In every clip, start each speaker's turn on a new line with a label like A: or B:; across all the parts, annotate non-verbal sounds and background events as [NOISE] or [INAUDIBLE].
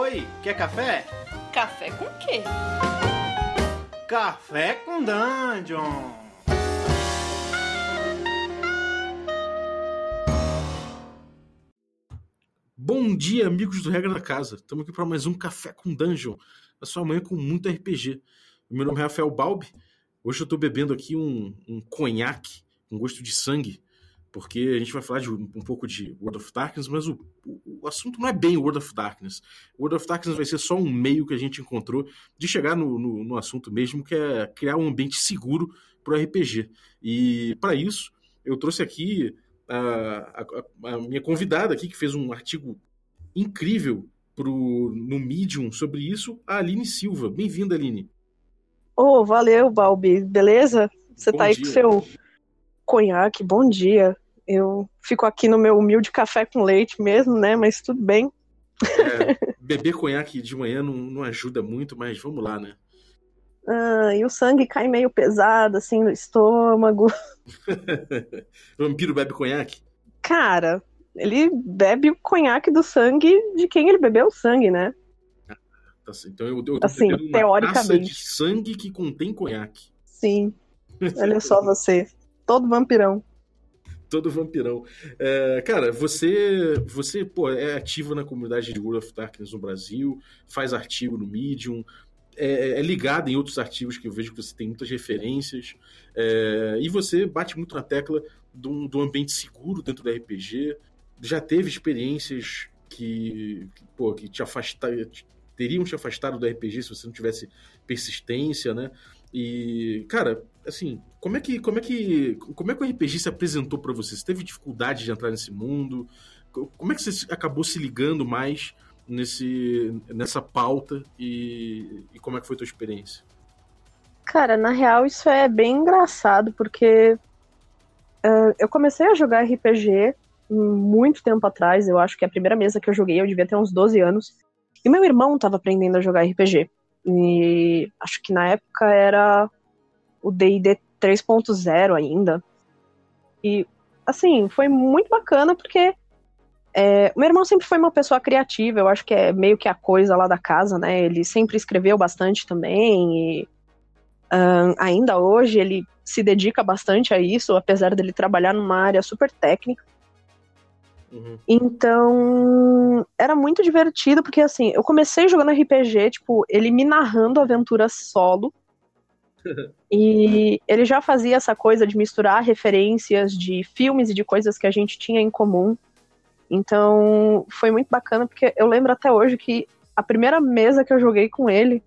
A: Oi, quer café?
B: Café com quê?
A: Café com Dungeon!
C: Bom dia, amigos do Regra da Casa. Estamos aqui para mais um Café com Dungeon, a sua manhã com muito RPG. Meu nome é Rafael Balbi. Hoje eu estou bebendo aqui um, um conhaque com gosto de sangue, porque a gente vai falar de um, um pouco de World of Darkness, mas o, o, o, assunto não é bem World of Darkness. World of Darkness vai ser só um meio que a gente encontrou de chegar no, no, no assunto mesmo, que é criar um ambiente seguro para o RPG. E para isso, eu trouxe aqui a, a, a, minha convidada aqui, que fez um artigo incrível pro, no Medium sobre isso, a Aline Silva. Bem-vinda, Aline.
D: Oh, valeu, Balbi. Beleza? Você Bom tá aí dia. com seu conhaque. Bom dia. Eu fico aqui no meu humilde café com leite mesmo, né? Mas tudo bem.
C: É, beber conhaque de manhã não, não ajuda muito, mas vamos lá, né?
D: Ah, e o sangue cai meio pesado, assim, no estômago. [LAUGHS] [LAUGHS]
C: Vampiro bebe conhaque?
D: Cara, ele bebe o conhaque do sangue de quem ele bebeu o sangue, né?
C: Ah, assim, então eu, eu tô
D: assim, teoricamente.
C: de sangue que contém conhaque.
D: Sim. [LAUGHS] Olha só você. Todo vampirão.
C: Todo vampirão. É, cara, você, você pô, é ativo na comunidade de World of Darkness no Brasil, faz artigo no Medium, é, é, ligado em outros artigos que eu vejo que você tem muitas referências. É, e você bate muito na tecla do, do ambiente seguro dentro do RPG. Já teve experiências que, que, pô, que te afastaram, teriam te afastado do RPG se você não tivesse persistência, né? E, cara, assim, como é que como é que como é que o RPG se apresentou para você? Você teve dificuldade de entrar nesse mundo? Como é que você acabou se ligando mais nesse, nessa pauta e, e como é que foi a tua experiência?
D: Cara, na real isso é bem engraçado, porque uh, eu comecei a jogar RPG muito tempo atrás, eu acho que a primeira mesa que eu joguei eu devia ter uns 12 anos, e meu irmão estava aprendendo a jogar RPG. E acho que na época era o D&D 3.0 ainda. E assim, foi muito bacana porque é, meu irmão sempre foi uma pessoa criativa, eu acho que é meio que a coisa lá da casa, né? Ele sempre escreveu bastante também, e um, ainda hoje ele se dedica bastante a isso, apesar dele trabalhar numa área super técnica. Uhum. Então, era muito divertido, porque assim, eu comecei jogando RPG, tipo, ele me narrando aventuras solo. [LAUGHS] e ele já fazia essa coisa de misturar referências de filmes e de coisas que a gente tinha em comum. Então foi muito bacana, porque eu lembro até hoje que a primeira mesa que eu joguei com ele,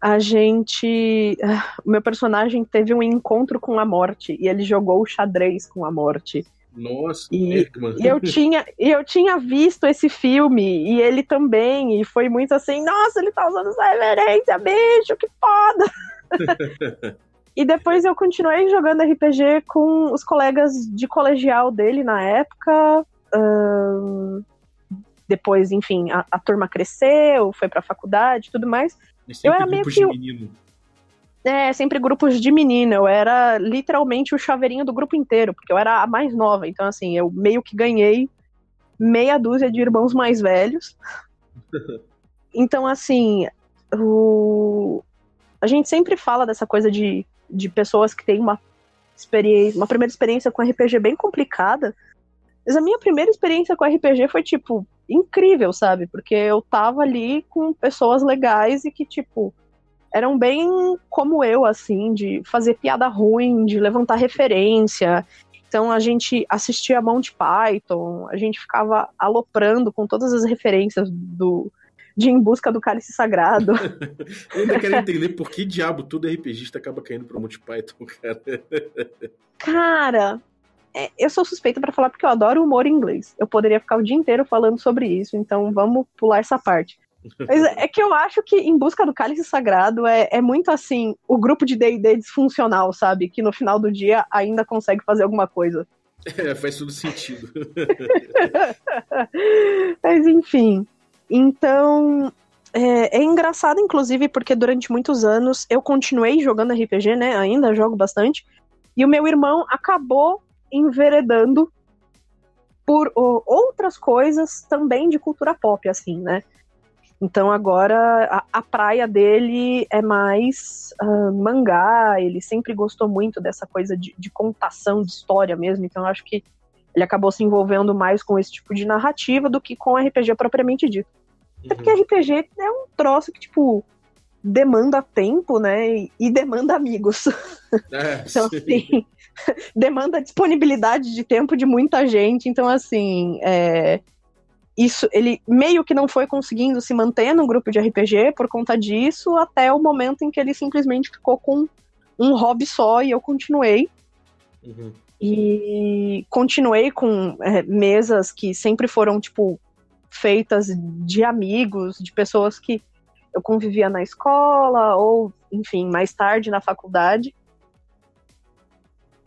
D: a gente. O meu personagem teve um encontro com a morte e ele jogou o xadrez com a morte.
C: Nossa,
D: e, e eu tinha e eu tinha visto esse filme e ele também e foi muito assim, nossa, ele tá usando essa reverência, bicho, que foda. [LAUGHS] e depois eu continuei jogando RPG com os colegas de colegial dele na época, depois, enfim, a, a, turma cresceu, foi pra faculdade tudo mais.
C: eu era meio que. Menino.
D: É, sempre grupos de menina. Eu era literalmente o chaveirinho do grupo inteiro, porque eu era a mais nova. Então, assim, eu meio que ganhei meia dúzia de irmãos mais velhos. [LAUGHS] então, assim, o... a gente sempre fala dessa coisa de, de pessoas que têm uma experiência, uma primeira experiência com RPG bem complicada, mas a minha primeira experiência com RPG foi, tipo, incrível, sabe? Porque eu tava ali com pessoas legais e que, tipo, eram bem como eu, assim, de fazer piada ruim, de levantar referência. Então a gente assistia Monty Python, a gente ficava aloprando com todas as referências do de Em Busca do Cálice Sagrado. [LAUGHS]
C: eu ainda quero entender por que diabo todo RPGista acaba caindo pro Monty Python, cara.
D: Cara, é, eu sou suspeita para falar porque eu adoro humor em inglês. Eu poderia ficar o dia inteiro falando sobre isso, então vamos pular essa parte. Mas é que eu acho que Em Busca do Cálice Sagrado é, é muito assim, o grupo de D&D disfuncional, sabe? Que no final do dia ainda consegue fazer alguma coisa.
C: É, faz todo sentido. [LAUGHS]
D: Mas enfim. Então, é, é, engraçado, inclusive, porque durante muitos anos eu continuei jogando RPG, né? Ainda jogo bastante. E o meu irmão acabou enveredando por outras coisas também de cultura pop, assim, né? Então agora a, a praia dele é mais uh, mangá, ele sempre gostou muito dessa coisa de, de contação de história mesmo, então eu acho que ele acabou se envolvendo mais com esse tipo de narrativa do que com RPG propriamente dito. Uhum. Até porque RPG é um troço que, tipo, demanda tempo, né? E demanda amigos. [LAUGHS] É, então, assim, [LAUGHS] demanda disponibilidade de tempo de muita gente. Então, assim, é, isso ele meio que não foi conseguindo se manter no grupo de RPG por conta disso, até o momento em que ele simplesmente ficou com um hobby só e eu continuei. Uhum. E continuei com é, mesas que sempre foram, tipo, feitas de amigos, de pessoas que eu convivia na escola, ou, enfim, mais tarde na faculdade.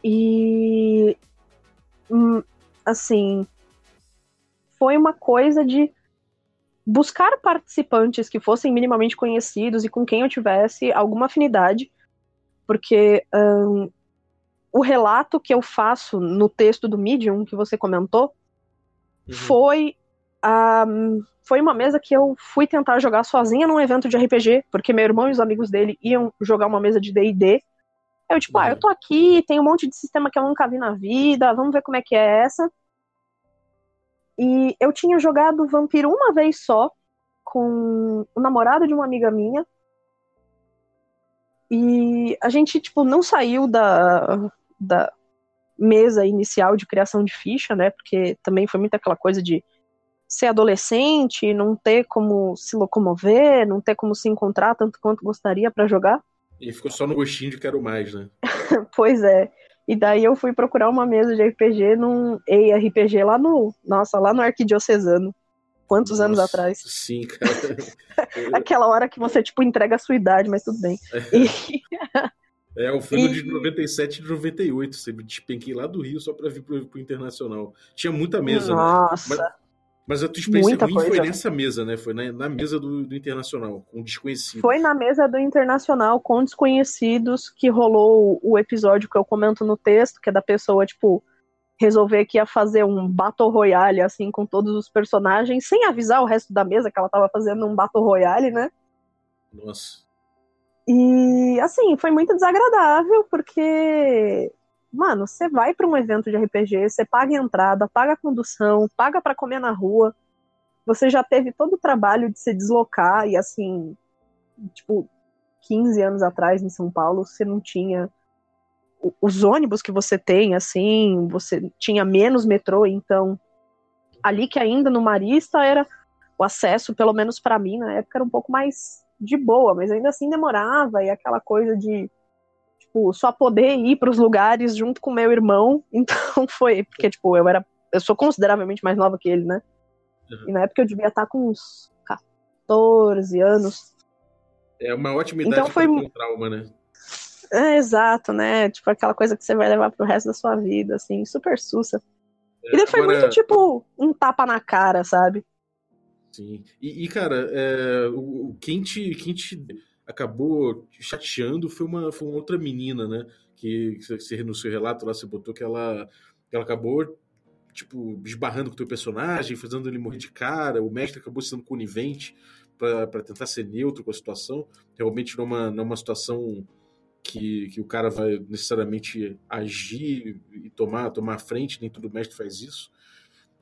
D: E. Hum, assim foi uma coisa de buscar participantes que fossem minimamente conhecidos e com quem eu tivesse alguma afinidade, porque um, o relato que eu faço no texto do Medium que você comentou uhum. foi um, foi uma mesa que eu fui tentar jogar sozinha num evento de RPG, porque meu irmão e os amigos dele iam jogar uma mesa de D&D. Eu tipo, uhum. ah, eu tô aqui, tem um monte de sistema que eu nunca vi na vida, vamos ver como é que é essa. E eu tinha jogado Vampiro uma vez só, com o namorado de uma amiga minha. E a gente, tipo, não saiu da, da mesa inicial de criação de ficha, né? Porque também foi muito aquela coisa de ser adolescente, não ter como se locomover, não ter como se encontrar tanto quanto gostaria para jogar.
C: E ficou só no gostinho de quero mais, né? [LAUGHS]
D: pois é. E daí eu fui procurar uma mesa de RPG num ERPG lá no. Nossa, lá no Arquidiocesano. Quantos nossa, anos atrás?
C: Sim, cara. [LAUGHS]
D: Aquela hora que você, tipo, entrega a sua idade, mas tudo bem. E... [LAUGHS]
C: É, o filme e... de 97 e de 98. Você me despenquei lá do Rio só pra vir pro, pro Internacional. Tinha muita mesa,
D: Nossa.
C: né? Mas, a tua experiência Muita ruim coisa. foi nessa mesa, né? Foi na, na mesa do, do, Internacional, com desconhecidos.
D: Foi na mesa do Internacional com desconhecidos que rolou o, o episódio que eu comento no texto, que é da pessoa, tipo, resolver que ia fazer um Battle Royale, assim, com todos os personagens, sem avisar o resto da mesa que ela tava fazendo um Battle Royale, né?
C: Nossa.
D: E, assim, foi muito desagradável, porque Mano, você vai para um evento de RPG, você paga entrada, paga condução, paga para comer na rua. Você já teve todo o trabalho de se deslocar e assim, tipo, 15 anos atrás em São Paulo, você não tinha os ônibus que você tem, assim, você tinha menos metrô, então ali que ainda no Marista era o acesso, pelo menos para mim na época era um pouco mais de boa, mas ainda assim demorava e aquela coisa de tipo, só poder ir para os lugares junto com meu irmão. [LAUGHS] Então foi, porque, tipo, eu era. Eu sou consideravelmente mais nova que ele, né? Uhum. E na época eu devia estar com uns 14 anos.
C: É uma ótima idade então foi um trauma, né?
D: É, exato, né? Tipo, aquela coisa que você vai levar pro resto da sua vida, assim, super sussa. É, e daí foi agora... muito, tipo, um tapa na cara, sabe?
C: Sim. E, e cara, é, o, quem, te, quem te acabou chateando foi uma, foi uma outra menina, né? Que você, no seu relato lá você botou que ela, ela acabou tipo, esbarrando com o teu personagem, fazendo ele morrer de cara. O mestre acabou sendo conivente para tentar ser neutro com a situação. Realmente não é uma, não é uma situação que, que o cara vai necessariamente agir e tomar, tomar a frente, nem todo mestre faz isso.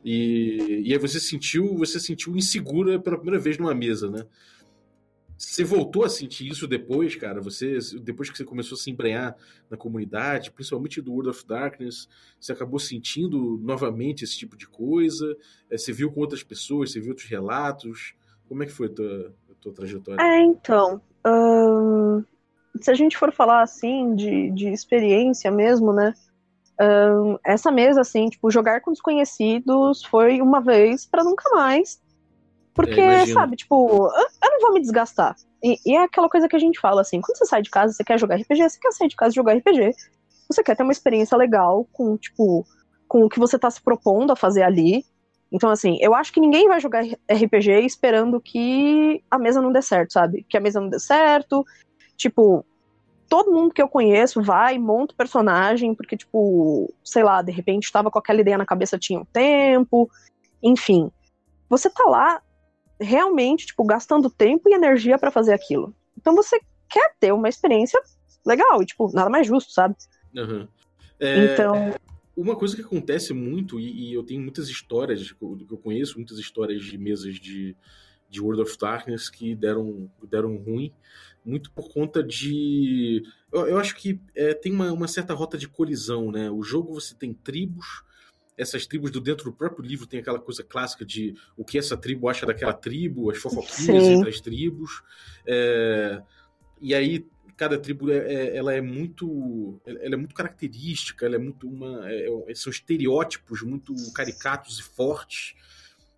C: E, e aí você sentiu, você sentiu insegura pela primeira vez numa mesa, né? Você voltou a sentir isso depois, cara? Você depois que você começou a se embrenhar na comunidade, principalmente do World of Darkness, você acabou sentindo novamente esse tipo de coisa? É, você viu com outras pessoas? Você viu outros relatos? Como é que foi a tua, a tua trajetória?
D: É, então, hum, se a gente for falar assim de, de experiência mesmo, né? Hum, essa mesa, assim, tipo, jogar com desconhecidos foi uma vez para nunca mais. Porque, é, sabe, tipo, eu não vou me desgastar. E, e, é aquela coisa que a gente fala, assim, quando você sai de casa, você quer jogar RPG, você quer sair de casa e jogar RPG. Você quer ter uma experiência legal com, tipo, com o que você tá se propondo a fazer ali. Então, assim, eu acho que ninguém vai jogar RPG esperando que a mesa não dê certo, sabe? Que a mesa não dê certo. Tipo, todo mundo que eu conheço vai, monta o personagem, porque, tipo, sei lá, de repente tava com aquela ideia na cabeça tinha um tempo. Enfim. Você tá lá realmente, tipo, gastando tempo e energia para fazer aquilo. Então você quer ter uma experiência legal e, tipo, nada mais justo, sabe?
C: Uhum. É,
D: então.
C: Uma coisa que acontece muito, e, e, eu tenho muitas histórias que eu conheço, muitas histórias de mesas de, de World of Darkness que deram, deram ruim, muito por conta de. Eu, eu acho que é, tem uma, uma certa rota de colisão, né? O jogo você tem tribos, essas tribos do dentro do próprio livro tem aquela coisa clássica de o que essa tribo acha daquela tribo, as fofoquinhas Sim. entre as tribos. É, e aí cada tribo é, é, ela é muito ela é muito característica ela é muito uma é, é, são estereótipos muito caricatos e fortes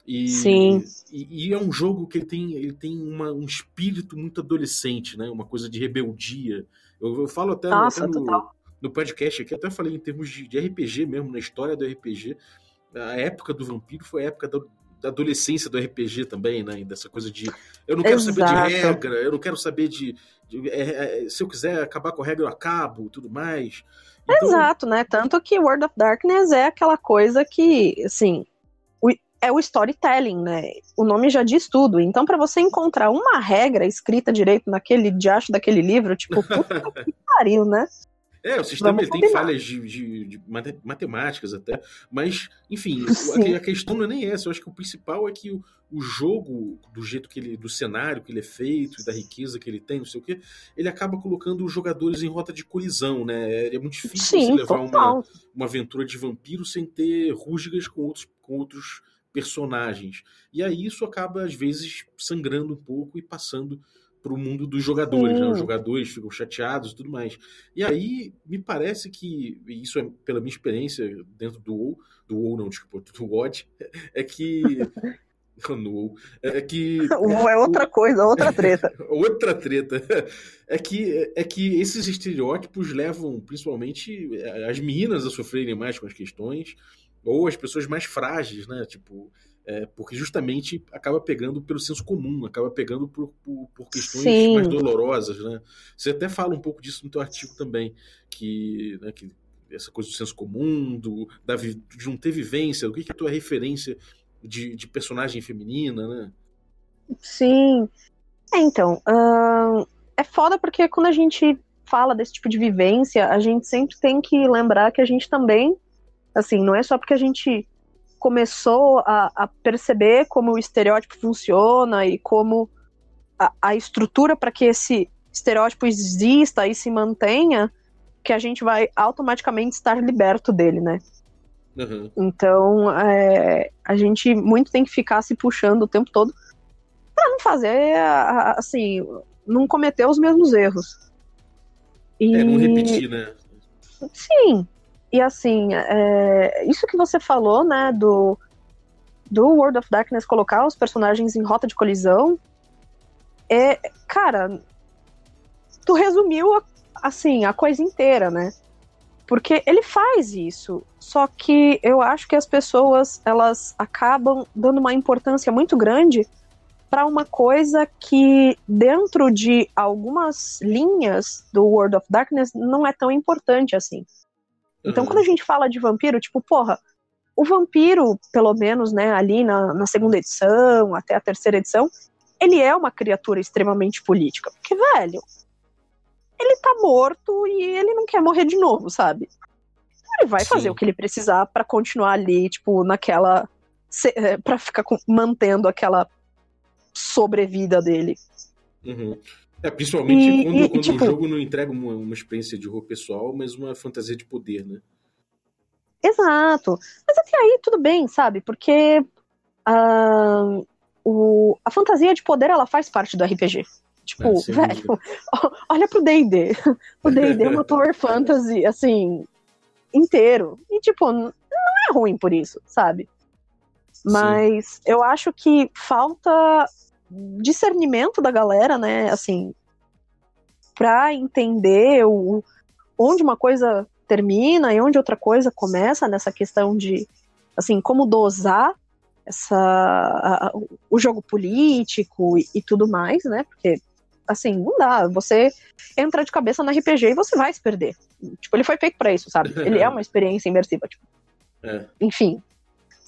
C: e,
D: Sim.
C: E, e, é um jogo que ele tem ele tem uma, um espírito muito adolescente né uma coisa de rebeldia eu, eu falo até,
D: Nossa,
C: até no, no, podcast aqui até falei em termos de, de RPG mesmo na história do RPG a época do vampiro foi a época do, da adolescência do RPG também, né? Dessa coisa de eu não quero
D: Exato.
C: saber de regra, eu não quero saber de. de é, é, se eu quiser acabar com a regra, eu acabo tudo mais.
D: Então... Exato, né? Tanto que World of Darkness é aquela coisa que, assim, o, é o storytelling, né? O nome já diz tudo. Então, para você encontrar uma regra escrita direito naquele diacho daquele livro, tipo, [LAUGHS] puta que pariu, né?
C: É, o sistema tem falhas de, de, de, matemáticas até, mas, enfim, [LAUGHS] a, a, questão não é nem essa. Eu acho que o principal é que o, o jogo, do jeito que ele, do cenário que ele é feito, da riqueza que ele tem, não sei o quê, ele acaba colocando os jogadores em rota de colisão, né? É, é muito difícil
D: Sim,
C: levar uma, uma aventura de vampiro sem ter rusgas com outros, com outros personagens. E aí isso acaba, às vezes, sangrando um pouco e passando para o mundo dos jogadores, né? Os jogadores ficam chateados e tudo mais. E aí, me parece que, isso é pela minha experiência dentro do WoW, do WoW não, desculpa, [LAUGHS] do WoD, é que... [LAUGHS] no WoW, é que... [LAUGHS]
D: é outra coisa, outra treta.
C: outra treta. É que, é que esses estereótipos levam, principalmente, as meninas a sofrerem mais com as questões, ou as pessoas mais frágeis, né? Tipo, é, porque justamente acaba pegando pelo senso comum, acaba pegando por, por, por questões Sim. mais dolorosas, né? Você até fala um pouco disso no teu artigo também, que, né, que essa coisa do senso comum, do, da, de não ter vivência, o que, que é a tua referência de, de personagem feminina, né?
D: Sim. É, então, uh, é foda porque quando a gente fala desse tipo de vivência, a gente sempre tem que lembrar que a gente também, assim, não é só porque a gente começou a, a perceber como o estereótipo funciona e como a, a estrutura para que esse estereótipo exista e se mantenha, que a gente vai automaticamente estar liberto dele, né?
C: Uhum.
D: Então, é, a gente muito tem que ficar se puxando o tempo todo para não fazer, assim, não cometer os mesmos erros.
C: E... É, não repetir, né?
D: Sim, e assim, é, isso que você falou, né, do, do World of Darkness colocar os personagens em rota de colisão, é, cara, tu resumiu, a, assim, a coisa inteira, né? Porque ele faz isso, só que eu acho que as pessoas, elas acabam dando uma importância muito grande para uma coisa que dentro de algumas linhas do World of Darkness não é tão importante assim. Então, uhum. quando a gente fala de vampiro, tipo, porra, o vampiro, pelo menos, né, ali na, na segunda edição, até a terceira edição, ele é uma criatura extremamente política. Porque, velho, ele tá morto e ele não quer morrer de novo, sabe? Ele vai Sim. fazer o que ele precisar para continuar ali, tipo, naquela. Eh, para ficar mantendo aquela sobrevida dele.
C: Uhum. É, principalmente e, quando, e, quando tipo, o jogo não entrega uma, uma experiência de horror pessoal, mas uma fantasia de poder, né?
D: Exato. Mas até aí tudo bem, sabe? Porque uh, o, a fantasia de poder ela faz parte do RPG. Tipo, é, velho, [LAUGHS] olha pro D&D. [LAUGHS] O D&D é uma Power Fantasy, assim, inteiro. E, tipo, não é ruim por isso, sabe? Mas Sim. eu acho que falta discernimento da galera, né? Assim, pra entender o, onde uma coisa termina e onde outra coisa começa nessa questão de, assim, como dosar essa, a, o jogo político e, e, tudo mais, né? Porque, assim, não dá. Você entra de cabeça no RPG e você vai se perder. Tipo, ele foi feito para isso, sabe? Ele é [LAUGHS] uma experiência imersiva. Tipo.
C: É.
D: Enfim,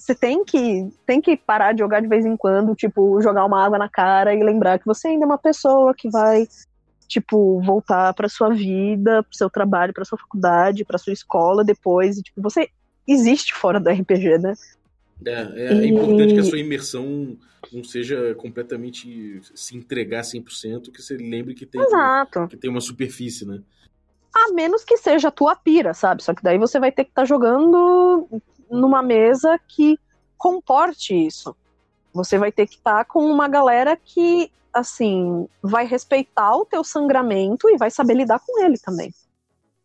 D: você tem que, tem que parar de jogar de vez em quando, tipo, jogar uma água na cara e lembrar que você ainda é uma pessoa que vai, tipo, voltar para sua vida, pro seu trabalho, para sua faculdade, para sua escola depois. E, tipo, você existe fora do RPG, né?
C: É, é, é importante que a sua imersão não seja completamente se entregar 100%, que você lembre que tem,
D: Exato.
C: que tem uma superfície, né?
D: A menos que seja a tua pira, sabe? Só que daí você vai ter que estar tá jogando numa mesa que comporte isso. Você vai ter que estar tá com uma galera que, assim, vai respeitar o teu sangramento e vai saber lidar com ele também.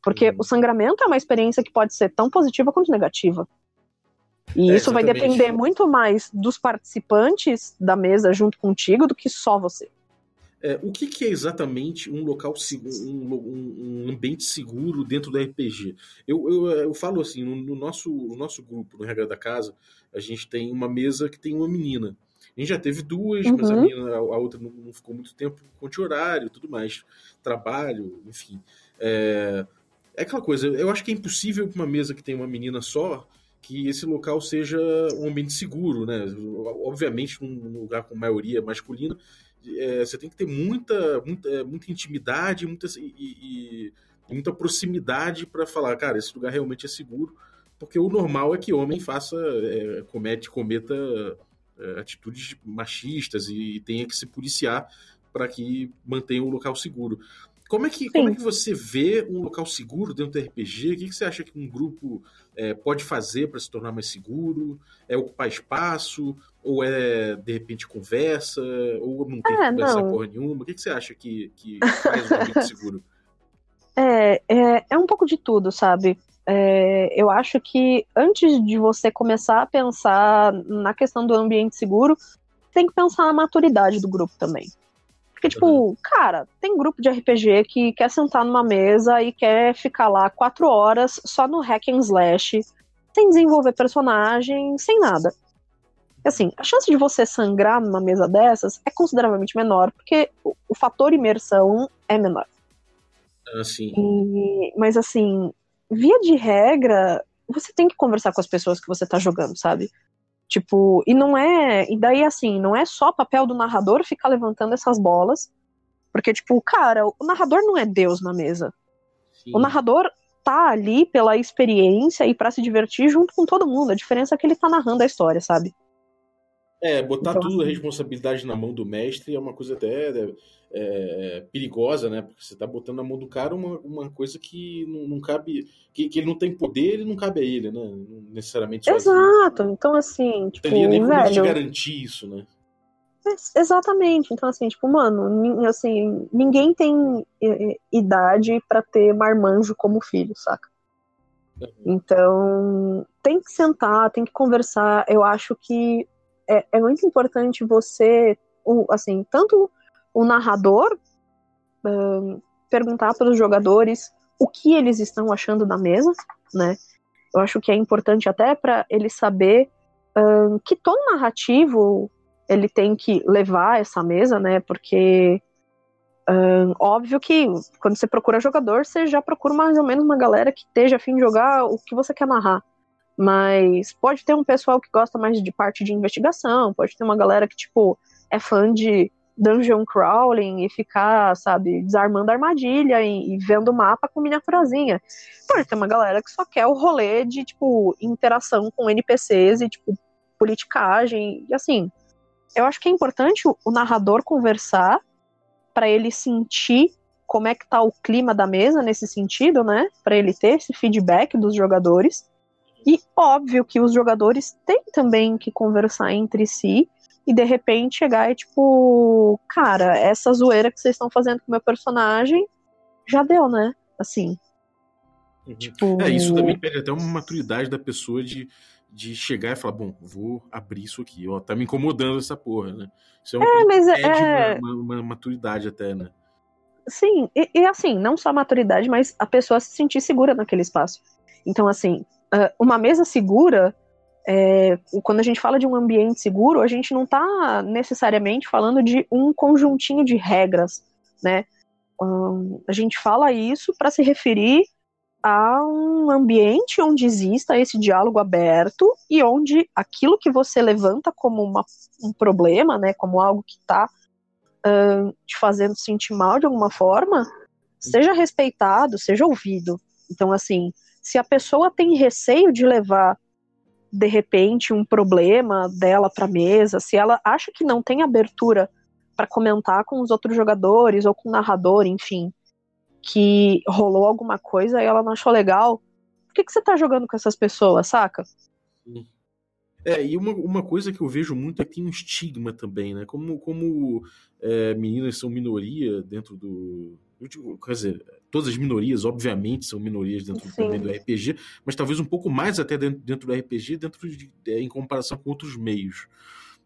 D: Porque uhum. o sangramento é uma experiência que pode ser tão positiva quanto negativa. E é, isso vai depender muito mais dos participantes da mesa junto contigo do que só você.
C: É, o que, que, é exatamente um local seguro, um, um, ambiente seguro dentro do RPG? Eu, eu, eu falo assim, no, no, nosso, no nosso grupo, no Regra da Casa, a gente tem uma mesa que tem uma menina. A gente já teve duas, uhum. mas a, menina, a, a outra não, não, ficou muito tempo com horário tudo mais, trabalho, enfim. É, é aquela coisa, eu acho que é impossível para uma mesa que tem uma menina só que esse local seja um ambiente seguro, né? Obviamente, num lugar com maioria masculina, é, você tem que ter muita, muita, é, muita intimidade muita, e, e, e muita proximidade para falar, cara, esse lugar realmente é seguro, porque o normal é que homem faça, é, comete, cometa é, atitudes machistas e, e tenha que se policiar para que mantenha o local seguro. Como é, que, como é que você vê um local seguro dentro do RPG? O que, que você acha que um grupo é, pode fazer para se tornar mais seguro? É ocupar espaço? Ou é, de repente, conversa? Ou não tem é, que conversar não. porra nenhuma? O que, que você acha que, que faz um ambiente seguro?
D: É, é, é, um pouco de tudo, sabe? É, eu acho que antes de você começar a pensar na questão do ambiente seguro, tem que pensar na maturidade do grupo também. Porque, tipo, uhum. cara, tem grupo de RPG que quer sentar numa mesa e quer ficar lá quatro horas só no hack and slash, sem desenvolver personagem, sem nada. Assim, a chance de você sangrar numa mesa dessas é consideravelmente menor, porque o, o fator imersão é menor.
C: Ah, sim.
D: E, mas, assim, via de regra, você tem que conversar com as pessoas que você tá jogando, sabe? Tipo, e não é. E daí, assim, não é só papel do narrador ficar levantando essas bolas. Porque, tipo, cara, o narrador não é Deus na mesa. Sim. O narrador tá ali pela experiência e para se divertir junto com todo mundo. A diferença é que ele tá narrando a história, sabe?
C: É, botar então, tudo a assim responsabilidade na mão do mestre é uma coisa até é, é, perigosa, né? Porque você tá botando na mão do cara uma, uma coisa que não, não cabe. Que, que, ele não tem poder e não cabe a ele, né? Não necessariamente
D: Exato, então assim, tipo. Não teria nem como velho,
C: garantir isso, né?
D: Exatamente. Então, assim, tipo, mano, assim, ninguém tem idade para ter marmanjo como filho, saca? Então, tem que sentar, tem que conversar. Eu acho que é, é muito importante você, assim, tanto o narrador um, perguntar para os jogadores o que eles estão achando da mesa, né? Eu acho que é importante até para ele saber um, que tom narrativo ele tem que levar essa mesa, né? Porque um, óbvio que quando você procura jogador, você já procura mais ou menos uma galera que esteja afim de jogar o que você quer narrar. Mas pode ter um pessoal que gosta mais de parte de investigação, pode ter uma galera que, tipo, é fã de dungeon crawling e ficar, sabe, desarmando armadilha e, e vendo o mapa com miniaturazinha. Pode ter uma galera que só quer o rolê de, tipo, interação com NPCs e, tipo, politicagem. E assim, eu acho que é importante o, o narrador conversar para ele sentir como é que tá o clima da mesa nesse sentido, né? Para ele ter esse feedback dos jogadores. E óbvio que os jogadores têm também que conversar entre si e de repente chegar e tipo, cara, essa zoeira que vocês estão fazendo com o meu personagem já deu, né? Assim.
C: Uhum. Tipo... É, isso também pega até uma maturidade da pessoa de, de chegar e falar, bom, vou abrir isso aqui, ó, tá me incomodando essa porra, né? Isso é, uma
D: é mas é...
C: Uma, uma, uma, maturidade até, né?
D: Sim, e, e, assim, não só a maturidade, mas a pessoa se sentir segura naquele espaço. Então, assim, uma mesa segura é, quando a gente fala de um ambiente seguro, a gente não está necessariamente falando de um conjuntinho de regras, né? Um, a gente fala isso para se referir a um ambiente onde exista esse diálogo aberto e onde aquilo que você levanta como uma, um problema, né, como algo que está uh, te fazendo sentir mal de alguma forma, seja respeitado, seja ouvido. Então, assim, se a pessoa tem receio de levar de repente um problema dela para mesa, se ela acha que não tem abertura para comentar com os outros jogadores ou com o narrador, enfim, que rolou alguma coisa e ela não achou legal, por que, que você tá jogando com essas pessoas, saca?
C: É, e uma, uma coisa que eu vejo muito é que tem um estigma também, né? Como, como é, meninas são minoria dentro do. Quer dizer, todas as minorias, obviamente, são minorias dentro também do RPG, mas talvez um pouco mais até dentro, dentro do RPG, dentro de, é, em comparação com outros meios.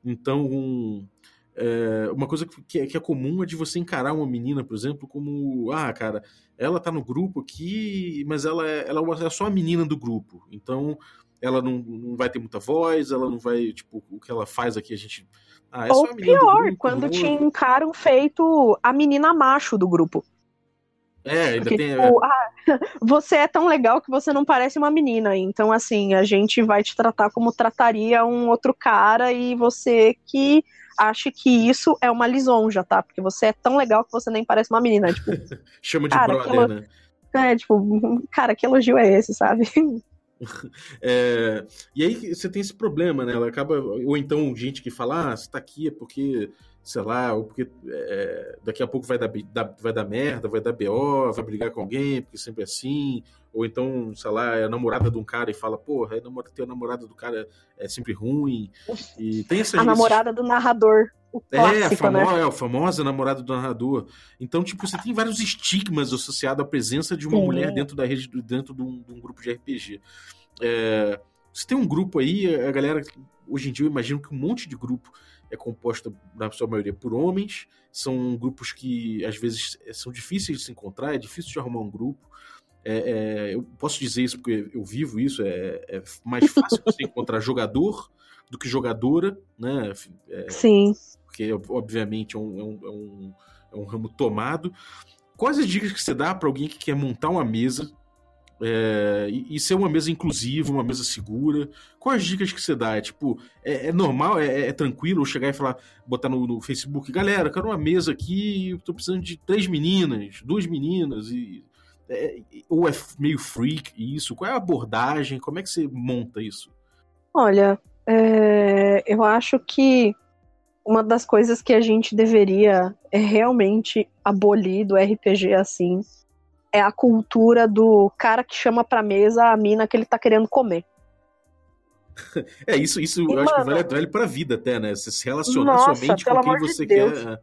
C: Então, um, é, uma coisa que é, que é, comum é de você encarar uma menina, por exemplo, como, ah, cara, ela tá no grupo aqui, mas ela é, ela é só a menina do grupo. Então, ela não, não vai ter muita voz, ela não vai, tipo, o que ela faz aqui a gente.
D: Ah, é Ou pior, grupo, quando te encaram feito a menina macho do grupo.
C: É, ainda Porque, tem. Tipo,
D: ah, [LAUGHS] você é tão legal que você não parece uma menina. Então, assim, a gente vai te tratar como trataria um outro cara e você que acha que isso é uma lisonja, tá? Porque você é tão legal que você nem parece uma menina. Tipo, [LAUGHS]
C: Chama de cara, brother, elo... né?
D: É, tipo, cara, que elogio é esse, sabe? [LAUGHS]
C: É, e aí você tem esse problema, né? Ela acaba. Ou então gente que fala, ah, você tá aqui é porque sei lá, ou porque é, daqui a pouco vai dar, vai dar merda, vai dar BO, vai brigar com alguém, porque sempre é assim, ou então, sei lá, é a namorada de um cara e fala, porra, é namorada, ter a namorada do cara é sempre ruim, e tem essa...
D: A namorada do narrador, o clássico,
C: é, a famosa,
D: né?
C: é, a famosa namorada do narrador. Então, tipo, você tem vários estigmas associados à presença de uma Sim. mulher dentro da rede, dentro de um, de um grupo de RPG. É, você tem um grupo aí, a galera, hoje em dia eu imagino que um monte de grupo é composta, na sua maioria, por homens. São grupos que, às vezes, são difíceis de se encontrar, é difícil de arrumar um grupo. É, é, eu posso dizer isso porque eu vivo isso. É, é mais fácil você [LAUGHS] encontrar jogador do que jogadora, né?
D: É, Sim.
C: Porque, obviamente, é um, é um, é um, é um ramo tomado. Quais as dicas que você dá para alguém que quer montar uma mesa é, e, ser uma mesa inclusiva, uma mesa segura. Quais as dicas que você dá? É tipo, é, é normal, é, é, tranquilo chegar e falar, botar no, no, Facebook, galera, eu quero uma mesa aqui, tô precisando de três meninas, duas meninas, e, é, ou é meio freak isso? Qual é a abordagem? Como é que você monta isso?
D: Olha, é, eu acho que uma das coisas que a gente deveria é realmente abolir do RPG assim é a cultura do cara que chama pra mesa a mina que ele tá querendo comer. [LAUGHS]
C: É, isso, isso e, eu acho que vale, vale pra vida até, né? Você se relacionar nossa, somente com quem você de quer. É.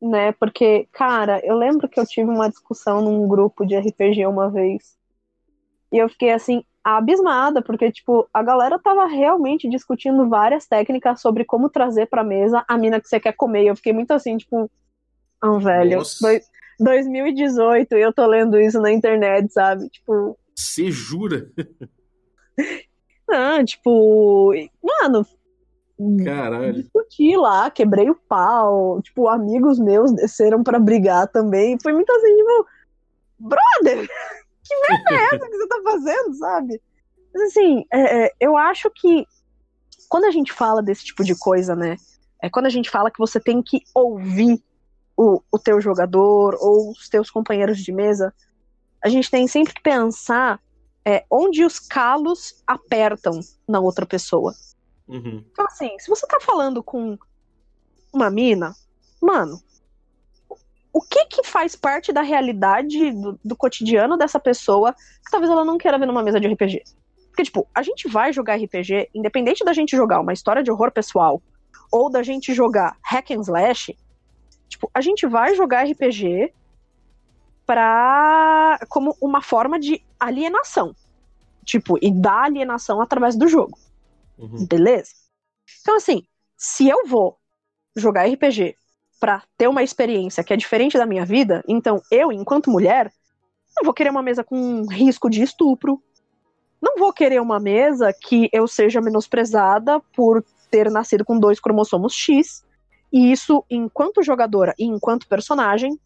D: Né, porque, cara, eu lembro que eu tive uma discussão num grupo de RPG uma vez. E eu fiquei assim, abismada, porque, tipo, a galera tava realmente discutindo várias técnicas sobre como trazer pra mesa a mina que você quer comer. E eu fiquei muito assim, tipo, ah, velho, Nossa. 2018 e eu tô lendo isso na internet, sabe? Tipo.
C: Você jura?
D: Não, [LAUGHS] tipo. Mano.
C: Caralho.
D: Discuti lá, quebrei o pau. Tipo, amigos meus desceram para brigar também. Foi muito assim, tipo. Brother! [LAUGHS] Que merda é essa que você tá fazendo, sabe? Mas assim, é, é, eu acho que quando a gente fala desse tipo de coisa, né? É quando a gente fala que você tem que ouvir o, o teu jogador ou os teus companheiros de mesa, a gente tem sempre que pensar é, onde os calos apertam na outra pessoa.
C: Uhum.
D: Então, assim, se você tá falando com uma mina, mano, o que que faz parte da realidade do, do, cotidiano dessa pessoa que talvez ela não queira ver numa mesa de RPG? Porque, tipo, a gente vai jogar RPG, independente da gente jogar uma história de horror pessoal ou da gente jogar hack and slash, Tipo, a gente vai jogar RPG pra, como uma forma de alienação. Tipo, e dar alienação através do jogo. Uhum. Beleza? Então, assim, se eu vou jogar RPG pra ter uma experiência que é diferente da minha vida, então eu, enquanto mulher, não vou querer uma mesa com risco de estupro. Não vou querer uma mesa que eu seja menosprezada por ter nascido com dois cromossomos X. E isso, enquanto jogadora e enquanto personagem,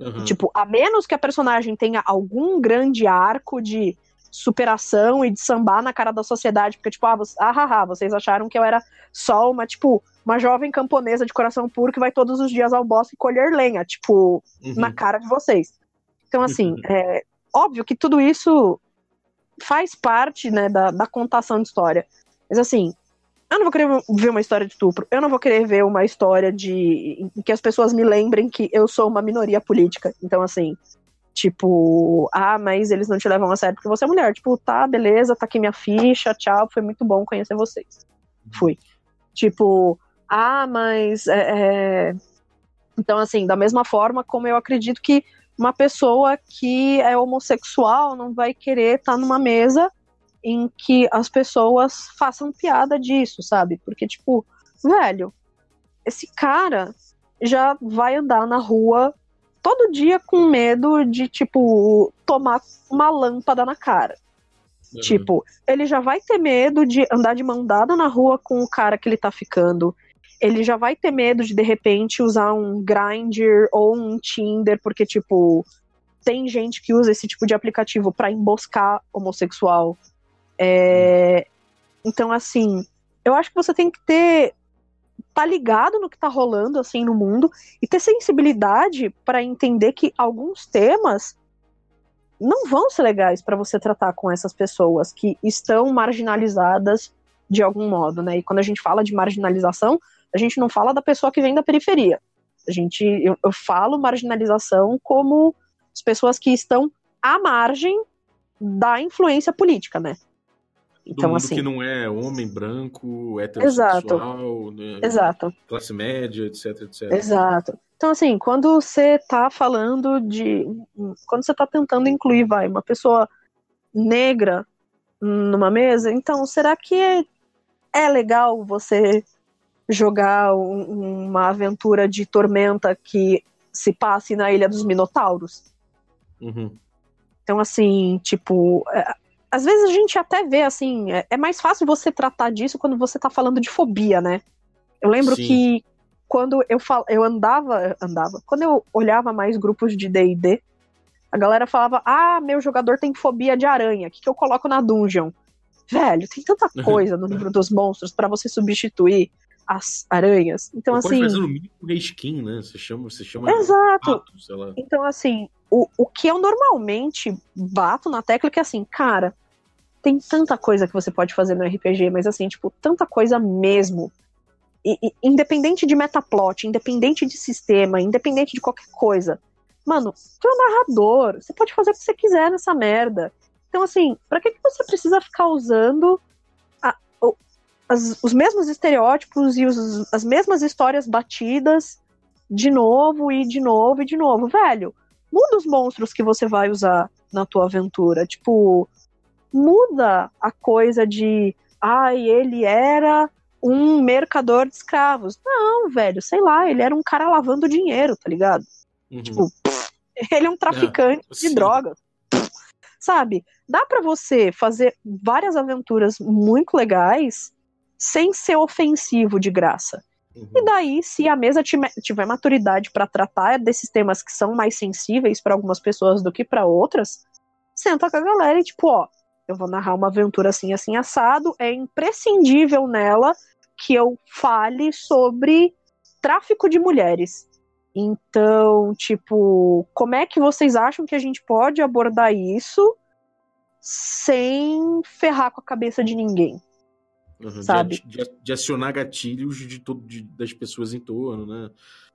C: Aham.
D: Tipo, a menos que a personagem tenha algum grande arco de superação e de sambar na cara da sociedade, porque, tipo, ah, você, ah, haha, vocês acharam que eu era só uma, tipo, uma jovem camponesa de coração puro que vai todos os dias ao bosque colher lenha, tipo,
C: Uhum.
D: na cara de vocês. Então, assim, é óbvio que tudo isso faz parte, né, da, da contação de história. Mas, assim, eu não vou querer ver uma história de estupro, eu não vou querer ver uma história de em que as pessoas me lembrem que eu sou uma minoria política. Então, assim, tipo, ah, mas eles não te levam a sério porque você é mulher. Tipo, tá, beleza, tá aqui minha ficha, tchau, foi muito bom conhecer vocês. Fui. Tipo, ah, mas. é, é, Então, assim, da mesma forma como eu acredito que uma pessoa que é homossexual não vai querer estar numa mesa em que as pessoas façam piada disso, sabe? Porque, tipo, velho, esse cara já vai andar na rua todo dia com medo de, tipo, tomar uma lâmpada na cara.
C: Uhum.
D: Tipo, ele já vai ter medo de andar de mão dada na rua com o cara que ele tá ficando. Ele já vai ter medo de, de repente, usar um Grindr ou um Tinder, porque, tipo, tem gente que usa esse tipo de aplicativo pra emboscar homossexual. É, Então, assim, eu acho que você tem que ter. tá ligado no que tá rolando, assim, no mundo, e ter sensibilidade pra entender que alguns temas não vão ser legais pra você tratar com essas pessoas que estão marginalizadas de algum modo, né? E quando a gente fala de marginalização, a gente não fala da pessoa que vem da periferia. A gente, eu, eu falo marginalização como as pessoas que estão à margem da influência política, né? Então, assim,
C: que não é homem branco, heterossexual, né,
D: exato.
C: classe média, etc, etc.
D: Exato. Então, assim, quando você tá falando de. Quando você tá tentando incluir, vai, uma pessoa negra numa mesa, então, será que é, é legal você jogar um- uma aventura de tormenta que se passe na Ilha dos Minotauros?
C: Uhum.
D: Então, assim, tipo. Às vezes a gente até vê, assim, é, é mais fácil você tratar disso quando você tá falando de fobia, né? Eu lembro
C: Sim.
D: que quando eu, fal... eu andava, andava, quando eu olhava mais grupos de D&D, a galera falava, ah, meu jogador tem fobia de aranha, o que, que eu coloco na dungeon? Velho, tem tanta [LAUGHS] coisa no livro dos monstros pra você substituir as aranhas. Então,
C: Você
D: assim...
C: pode fazer no mínimo reskin, né? Você chama, você chama
D: Exato.
C: lá.
D: Então, assim, o, o que eu normalmente bato na tecla é que, assim, cara, tem tanta coisa que você pode fazer no RPG, mas, assim, tipo, tanta coisa mesmo. E, e- independente de metaplot, independente de sistema, independente de qualquer coisa. Mano, tu é um narrador, você pode fazer o que você quiser nessa merda. Então, assim, pra que, que você precisa ficar usando a- o- as- os mesmos estereótipos e os- as mesmas histórias batidas de novo e de novo e de novo? Velho, muda os monstros que você vai usar na tua aventura. Tipo, muda a coisa de, ai, ele era um mercador de escravos. Não, velho, sei lá, ele era um cara lavando dinheiro, tá ligado?
C: Uhum.
D: Tipo, [LAUGHS] ele é um traficante de
C: sim.
D: drogas. Sabe? Dá pra você fazer várias aventuras muito legais sem ser ofensivo de graça.
C: Uhum.
D: E daí, se a mesa tiver maturidade pra tratar desses temas que são mais sensíveis pra algumas pessoas do que pra outras, senta com a galera e tipo, ó, eu vou narrar uma aventura assim, assim, assado, é imprescindível nela que eu fale sobre tráfico de mulheres. Então, tipo, como é que vocês acham que a gente pode abordar isso sem ferrar com a cabeça de ninguém?
C: Uhum. De-
D: sabe?
C: De, de acionar gatilhos de todo, de- das pessoas em torno, né?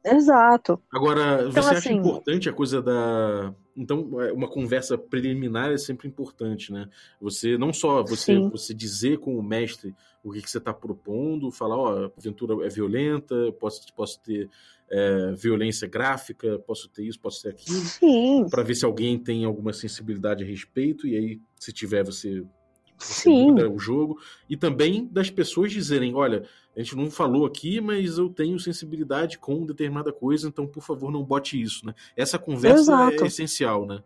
D: Exato.
C: Agora, você acha
D: assim-
C: importante a coisa da. Então, é, uma conversa preliminar é sempre importante, né? Você não só você,
D: Sim.
C: você dizer com o mestre o que, que você está propondo, falar, ó, a aventura é violenta, posso, posso ter é, violência gráfica, posso ter isso, posso ter aquilo,
D: Sim,
C: para ver se alguém tem alguma sensibilidade a respeito, e aí, se tiver, você você
D: sim.
C: muda o jogo. E também das pessoas dizerem: olha, a gente não falou aqui, mas eu tenho sensibilidade com determinada coisa, então por favor não bote isso, né? Essa conversa
D: Exato.
C: é essencial, né?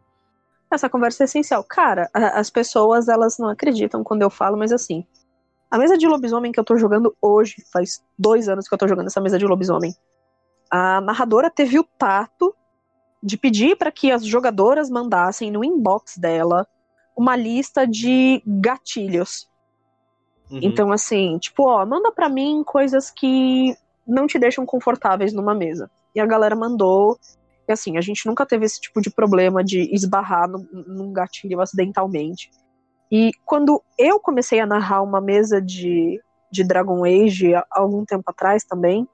D: Essa conversa é essencial. Cara, a- as pessoas, elas não acreditam quando eu falo, mas assim, a mesa de lobisomem que eu tô jogando hoje, faz dois anos que eu tô jogando essa mesa de lobisomem, a narradora teve o tato de pedir para que as jogadoras mandassem no inbox dela uma lista de gatilhos. Uhum. Então, assim, tipo, ó, manda para mim coisas que não te deixam confortáveis numa mesa. E a galera mandou. E assim, a gente nunca teve esse tipo de problema de esbarrar no, num gatilho acidentalmente. E quando eu comecei a narrar uma mesa de, de Dragon Age há algum tempo atrás também,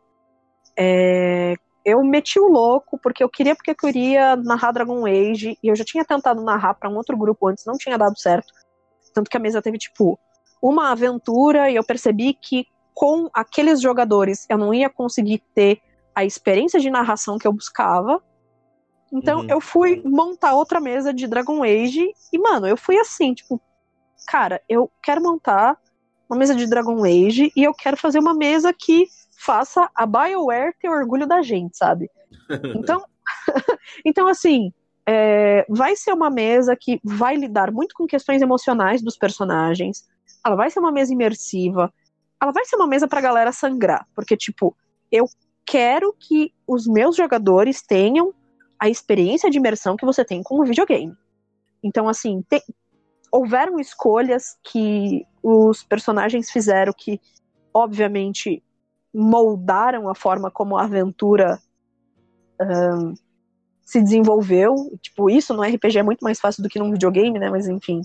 D: é, eu meti o louco porque eu queria porque eu queria narrar Dragon Age e eu já tinha tentado narrar para um outro grupo antes, não tinha dado certo. Tanto que a mesa teve tipo uma aventura e eu percebi que com aqueles jogadores eu não ia conseguir ter a experiência de narração que eu buscava. Então uhum. eu fui montar outra mesa de Dragon Age e mano, eu fui assim, tipo, cara, eu quero montar uma mesa de Dragon Age e eu quero fazer uma mesa que faça a BioWare ter orgulho da gente, sabe? Então, [LAUGHS] então assim, é, vai ser uma mesa que vai lidar muito com questões emocionais dos personagens. Ela vai ser uma mesa imersiva. Ela vai ser uma mesa pra galera sangrar. Porque, tipo, eu quero que os meus jogadores tenham a experiência de imersão que você tem com o videogame. Então, assim, houveram escolhas que os personagens fizeram que, obviamente, moldaram a forma como a aventura um, se desenvolveu. Tipo, isso no RPG é muito mais fácil do que num videogame, né? Mas enfim.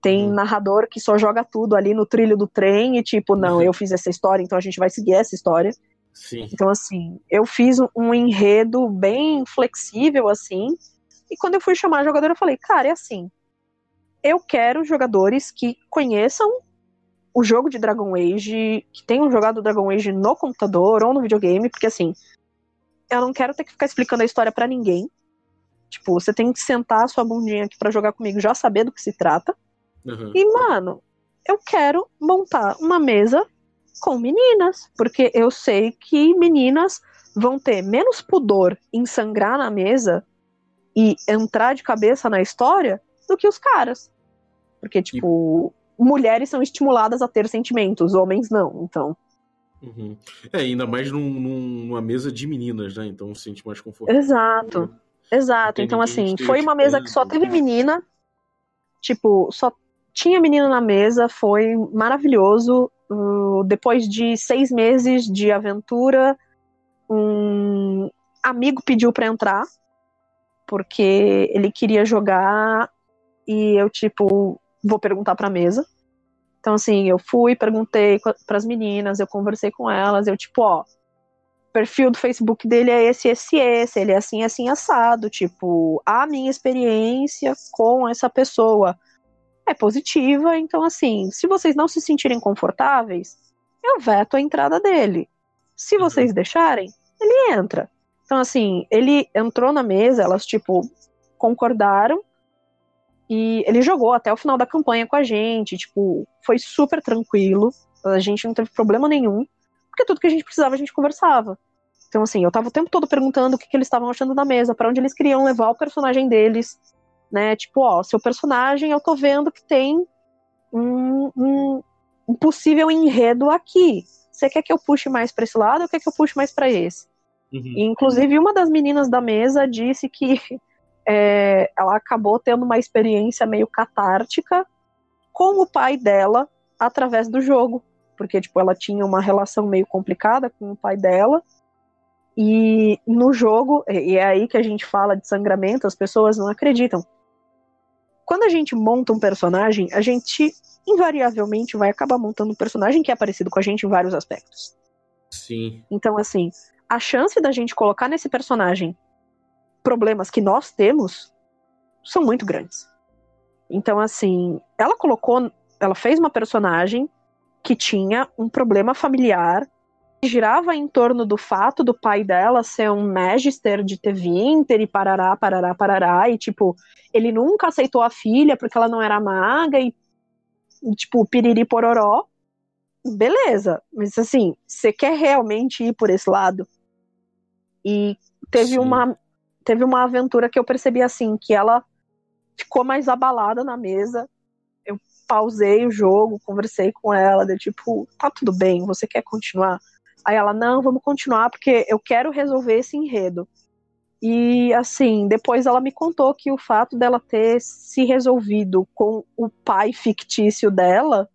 D: Tem uhum. narrador que só joga tudo ali no trilho do trem e, tipo, não, uhum. eu fiz essa história, então a gente vai seguir essa história.
C: Sim.
D: Então, assim, eu fiz um enredo bem flexível, assim. E quando eu fui chamar a jogadora, eu falei, cara, é assim. Eu quero jogadores que conheçam o jogo de Dragon Age, que tenham jogado Dragon Age no computador ou no videogame, porque assim, eu não quero ter que ficar explicando a história para ninguém. Tipo, você tem que sentar a sua bundinha aqui para jogar comigo, já saber do que se trata. Uhum. E, mano, eu quero montar uma mesa com meninas, porque eu sei que meninas vão ter menos pudor em sangrar na mesa e entrar de cabeça na história do que os caras. Porque, tipo, mulheres são estimuladas a ter sentimentos, homens não, então.
C: Uhum. É, ainda mais num, numa mesa de meninas, né? Então se sente mais confortável.
D: Exato. Exato. Então, assim, foi uma mesa que só teve menina. Tipo, só tinha menina na mesa, foi maravilhoso. Uh, depois de seis meses de aventura, um amigo pediu para entrar, porque ele queria jogar e eu, tipo, vou perguntar pra mesa. Então, assim, eu fui, perguntei para as meninas, eu conversei com elas, eu, tipo, ó, o perfil do Facebook dele é esse, esse, esse, ele é assim, assim, assado. Tipo, a minha experiência com essa pessoa é positiva, então, assim, se vocês não se sentirem confortáveis, eu veto a entrada dele. Se uhum. vocês deixarem, ele entra. Então, assim, ele entrou na mesa, elas, tipo, concordaram, e ele jogou até o final da campanha com a gente, tipo, foi super tranquilo. A gente não teve problema nenhum, porque tudo que a gente precisava a gente conversava. Então, assim, eu tava o tempo todo perguntando o que, que eles estavam achando da mesa, para onde eles queriam levar o personagem deles, né? Tipo, ó, seu personagem eu tô vendo que tem um, um, um possível enredo aqui. Você quer que eu puxe mais para esse lado ou quer que eu puxe mais para esse? Uhum. E, inclusive, uma das meninas da mesa disse que é, ela acabou tendo uma experiência meio catártica com o pai dela através do jogo, porque tipo ela tinha uma relação meio complicada com o pai dela e no jogo e é aí que a gente fala de sangramento, as pessoas não acreditam. Quando a gente monta um personagem, a gente invariavelmente vai acabar montando um personagem que é parecido com a gente em vários aspectos.
C: Sim.
D: Então assim, a chance da gente colocar nesse personagem problemas que nós temos são muito grandes. Então, assim, ela colocou, ela fez uma personagem que tinha um problema familiar que girava em torno do fato do pai dela ser um magister de Tevinter e parará, parará, parará, e tipo, ele nunca aceitou a filha porque ela não era maga e, e tipo, piriri pororó. Beleza, mas assim, você quer realmente ir por esse lado? E teve Sim. uma teve uma aventura que eu percebi assim, que ela ficou mais abalada na mesa. Eu pausei o jogo, conversei com ela, de tipo, tá tudo bem, você quer continuar? Aí ela, não, vamos continuar porque eu quero resolver esse enredo. E assim, depois ela me contou que o fato dela ter se resolvido com o pai fictício dela,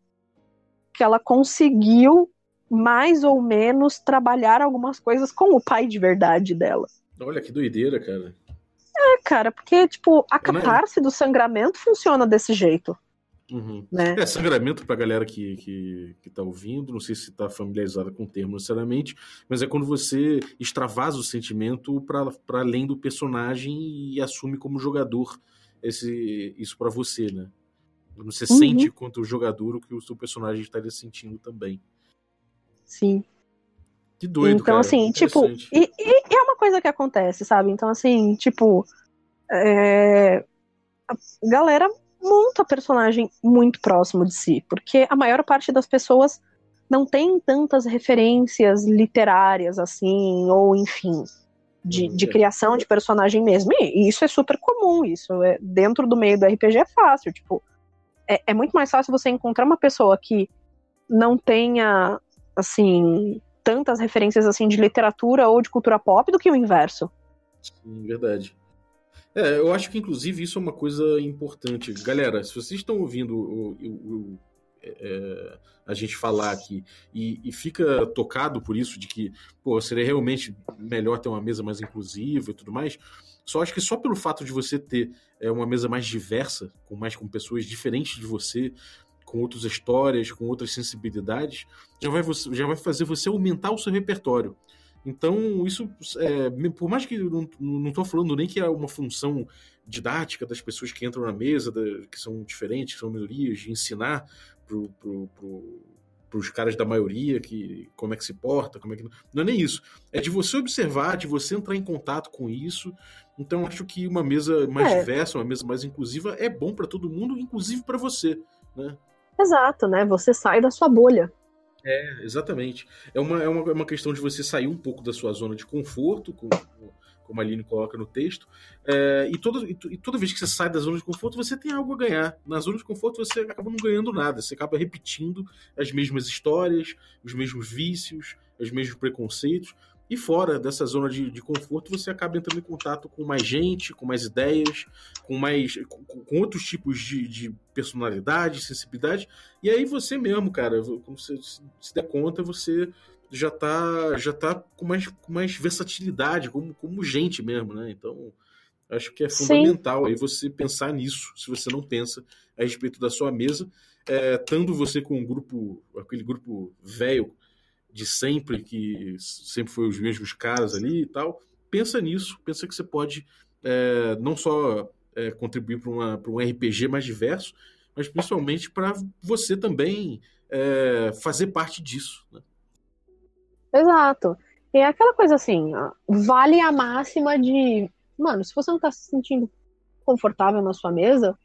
D: que ela conseguiu mais ou menos trabalhar algumas coisas com o pai de verdade dela.
C: Olha que doideira, cara.
D: É, cara, porque, tipo, a catarse do sangramento funciona desse jeito.
C: Uhum.
D: Né?
C: É, sangramento pra galera que, que, que tá ouvindo, não sei se tá familiarizada com o termo necessariamente, mas é quando você extravasa o sentimento para além do personagem e assume como jogador esse, isso para você, né? Você uhum. sente quanto o jogador o que o seu personagem estaria sentindo também.
D: Sim.
C: Que doido,
D: Então,
C: cara.
D: assim, tipo, e, e, coisa que acontece, sabe? Então, assim, tipo, é... a galera monta personagem muito próximo de si, porque a maior parte das pessoas não tem tantas referências literárias, assim, ou enfim, de, de criação de personagem mesmo. E isso é super comum, isso é dentro do meio do RPG é fácil, tipo, é, é muito mais fácil você encontrar uma pessoa que não tenha, assim, tantas referências assim de literatura ou de cultura pop do que o inverso.
C: Sim, verdade. É, eu acho que inclusive isso é uma coisa importante. Galera, se vocês estão ouvindo o, o, o é, a gente falar aqui e, e, fica tocado por isso, de que pô, seria realmente melhor ter uma mesa mais inclusiva e tudo mais, só acho que só pelo fato de você ter é, uma mesa mais diversa, com mais com pessoas diferentes de você, com outras histórias, com outras sensibilidades, já vai, já vai fazer você aumentar o seu repertório. Então, isso, é, por mais que não, não estou falando nem que é uma função didática das pessoas que entram na mesa, da, que são diferentes, que são minorias, de ensinar para pro, pro, os caras da maioria que como é que se porta, como é que. Não é nem isso. É de você observar, de você entrar em contato com isso. Então, acho que uma mesa mais é. diversa, uma mesa mais inclusiva é bom para todo mundo, inclusive para você, né?
D: Exato, né? Você sai da sua bolha.
C: É, exatamente. É uma, é uma, é uma questão de você sair um pouco da sua zona de conforto, como, como a Aline coloca no texto, é, e, toda, e, toda vez que você sai da zona de conforto, você tem algo a ganhar. Na zona de conforto, você acaba não ganhando nada, você acaba repetindo as mesmas histórias, os mesmos vícios, os mesmos preconceitos. E fora dessa zona de, de, conforto, você acaba entrando em contato com mais gente, com mais ideias, com mais com, com outros tipos de, de, personalidade, sensibilidade. E aí você mesmo, cara, como você se der conta, você já tá já tá com mais, com mais versatilidade, como, como gente mesmo, né? Então, acho que é fundamental Sim. aí você pensar nisso, se você não pensa a respeito da sua mesa, é, estando você com um grupo, aquele grupo velho de sempre, que sempre foi os mesmos caras ali e tal, pensa nisso, pensa que você pode é, não só é, contribuir para um RPG mais diverso, mas principalmente para você também é, fazer parte disso. Né?
D: Exato. É aquela coisa assim, vale a máxima de, mano, se você não está se sentindo confortável na sua mesa,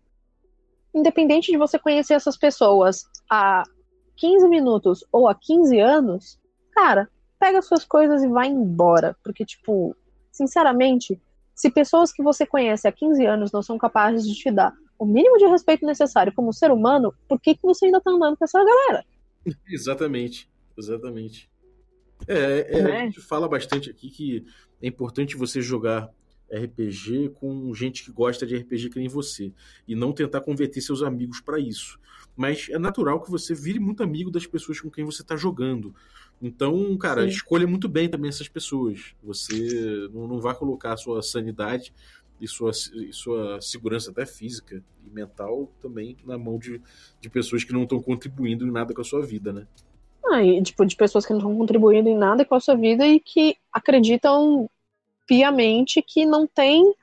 D: independente de você conhecer essas pessoas há 15 minutos ou há 15 anos, cara, pega suas coisas e vai embora. Porque, tipo, sinceramente, se pessoas que você conhece há 15 anos não são capazes de te dar o mínimo de respeito necessário como ser humano, por que, que você ainda tá andando com essa galera? [LAUGHS]
C: Exatamente, exatamente. É, é né? a gente fala bastante aqui que é importante você jogar RPG com gente que gosta de RPG que nem você e não tentar converter seus amigos para isso. Mas é natural que você vire muito amigo das pessoas com quem você está jogando. Então, cara, Sim. escolha muito bem também essas pessoas. Você não, não vai colocar a sua sanidade e sua, e sua segurança até física e mental também na mão de, de pessoas que não estão contribuindo em nada com a sua vida, né?
D: Ah, e, tipo, de pessoas que não estão contribuindo em nada com a sua vida e que acreditam piamente que não tem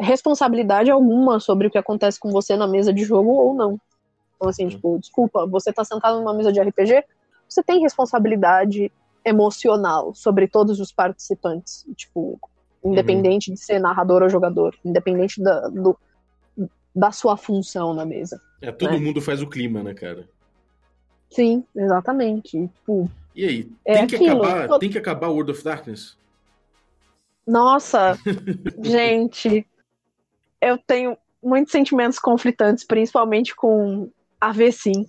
D: responsabilidade alguma sobre o que acontece com você na mesa de jogo ou não. Então, assim, tipo, desculpa, você tá sentado numa mesa de RPG, você tem responsabilidade emocional sobre todos os participantes. Tipo, independente uhum. de ser narrador ou jogador, independente da, do, da sua função na mesa.
C: É, todo né? mundo faz o clima, né, cara?
D: Sim, exatamente. Tipo,
C: e aí, é tem, que acabar, tem que acabar World of Darkness?
D: Nossa, [LAUGHS] gente, eu tenho muitos sentimentos conflitantes, principalmente com AV5.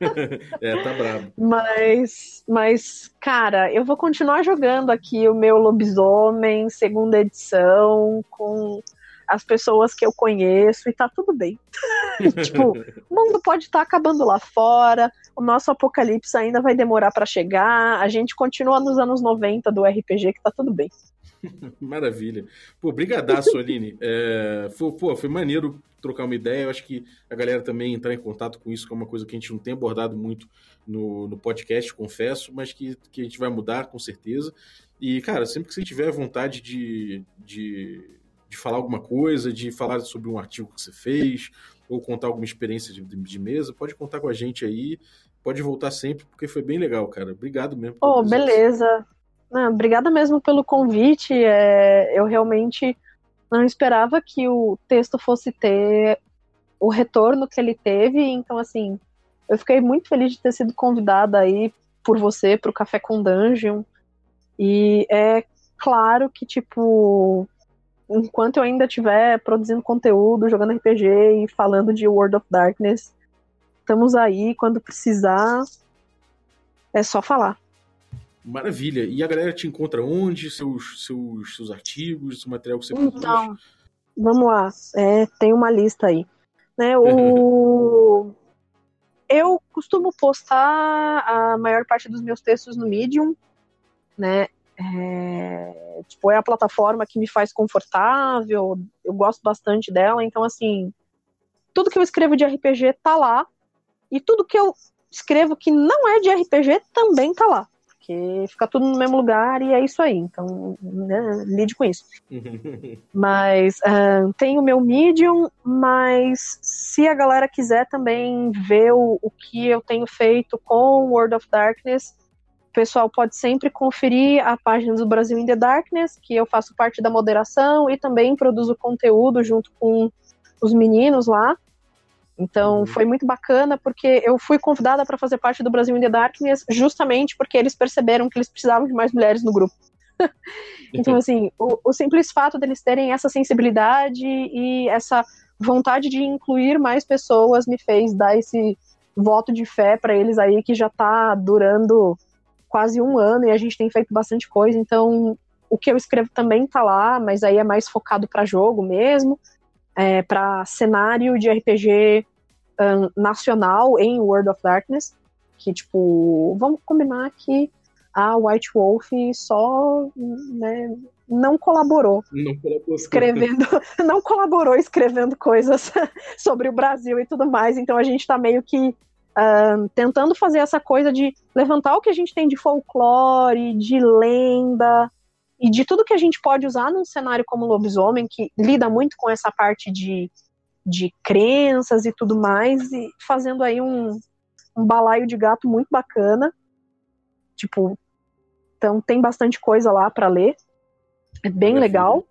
D: [LAUGHS]
C: é, tá brabo.
D: Mas, mas, cara, eu vou continuar jogando aqui o meu lobisomem, segunda edição, com as pessoas que eu conheço e tá tudo bem. [LAUGHS] tipo, o mundo pode estar tá acabando lá fora, o nosso apocalipse ainda vai demorar para chegar, a gente continua nos anos 90 do RPG que tá tudo bem. [LAUGHS]
C: Maravilha. Pô, brigadaço, Aline. É, foi, pô, foi maneiro trocar uma ideia. Eu acho que a galera também entrar em contato com isso, que é uma coisa que a gente não tem abordado muito no, no podcast, confesso, mas que, que a gente vai mudar com certeza. E, cara, sempre que você tiver vontade de, de, de falar alguma coisa, de falar sobre um artigo que você fez, ou contar alguma experiência de, de mesa, pode contar com a gente aí. Pode voltar sempre, porque foi bem legal, cara. Obrigado mesmo.
D: Oh, beleza. Não, obrigada mesmo pelo convite. É, eu realmente não esperava que o texto fosse ter o retorno que ele teve. Então, assim, eu fiquei muito feliz de ter sido convidada aí por você para o Café com Dungeon. E é claro que, tipo, enquanto eu ainda estiver produzindo conteúdo, jogando RPG e falando de World of Darkness, estamos aí. Quando precisar, é só falar.
C: Maravilha. E a galera te encontra onde? Seus, seus, seus artigos, o material que você
D: produz? Então, vamos lá. É, tem uma lista aí. Né, o... [LAUGHS] eu costumo postar a maior parte dos meus textos no Medium, né? É, tipo, é a plataforma que me faz confortável, eu gosto bastante dela, então assim, tudo que eu escrevo de RPG tá lá, e tudo que eu escrevo que não é de RPG também tá lá porque fica tudo no mesmo lugar e é isso aí. Então, né, lide com isso. [LAUGHS] mas uh, tem o meu Medium, mas se a galera quiser também ver o, o que eu tenho feito com World of Darkness, o pessoal pode sempre conferir a página do Brasil in the Darkness, que eu faço parte da moderação e também produzo conteúdo junto com os meninos lá. Então uhum. foi muito bacana porque eu fui convidada para fazer parte do Brasil in the Darkness justamente porque eles perceberam que eles precisavam de mais mulheres no grupo. [LAUGHS] então, assim, o, o, simples fato deles terem essa sensibilidade e essa vontade de incluir mais pessoas me fez dar esse voto de fé para eles aí que já está durando quase um ano e a gente tem feito bastante coisa. Então, o que eu escrevo também está lá, mas aí é mais focado para jogo mesmo é, para cenário de RPG um, nacional em World of Darkness, que, tipo, vamos combinar que a White Wolf só né, não colaborou
C: não colaborou.
D: escrevendo, [LAUGHS] não colaborou escrevendo coisas [LAUGHS] sobre o Brasil e tudo mais. Então a gente está meio que uh, tentando fazer essa coisa de levantar o que a gente tem de folclore, de lenda, e de tudo que a gente pode usar num cenário como lobisomem, que lida muito com essa parte de, de crenças e tudo mais, e fazendo aí um, um balaio de gato muito bacana. Tipo, então tem bastante coisa lá para ler. É bem legal.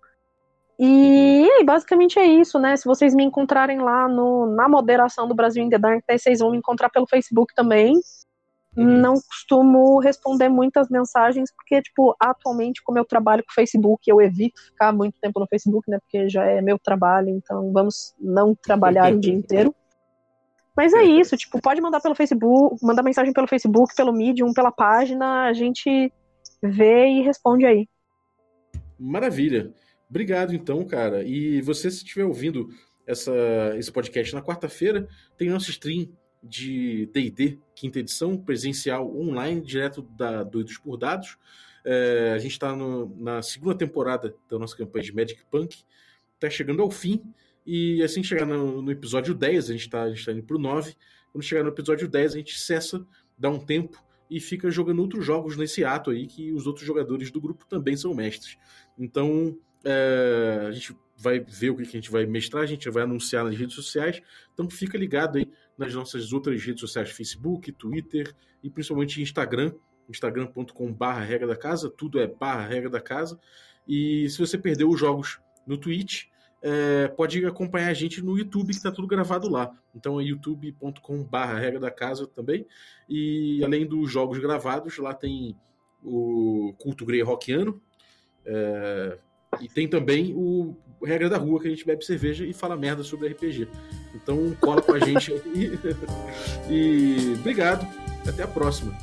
D: E basicamente é isso, né? Se vocês me encontrarem lá no, na moderação do Brasil in the Dark, vocês vão me encontrar pelo Facebook também. Uhum. Não costumo responder muitas mensagens, porque, tipo, atualmente, como eu trabalho com o Facebook, eu evito ficar muito tempo no Facebook, né? Porque já é meu trabalho, então vamos não trabalhar o dia [LAUGHS] inteiro. Mas é isso, tipo, pode mandar pelo Facebook, mandar mensagem pelo Facebook, pelo Medium, pela página, a gente vê e responde aí.
C: Maravilha. Obrigado, então, cara. E você, se estiver ouvindo essa, esse podcast na quarta-feira, tem nosso stream de D&D, quinta edição, presencial online, direto da Doidos por Dados. É, a gente está na segunda temporada da nossa campanha de Magic Punk, está chegando ao fim, e assim chegar no, no episódio 10, a gente está tá indo para o 9, quando chegar no episódio 10 a gente cessa, dá um tempo e fica jogando outros jogos nesse ato aí, que os outros jogadores do grupo também são mestres. Então, é, a gente vai ver o que a gente vai mestrar, a gente vai anunciar nas redes sociais, então fica ligado aí nas nossas outras redes sociais, Facebook, Twitter e principalmente Instagram, instagram.com.br regra da casa, tudo é barra regra da casa. E se você perdeu os jogos no Twitch, é, pode acompanhar a gente no YouTube, que está tudo gravado lá. Então é youtube.com.br regra da casa também. E além dos jogos gravados, lá tem o Culto Grey Rockiano. É, e tem também o regra da rua que a gente bebe cerveja e fala merda sobre RPG. Então cola com a gente aí. [LAUGHS] e obrigado. Até a próxima.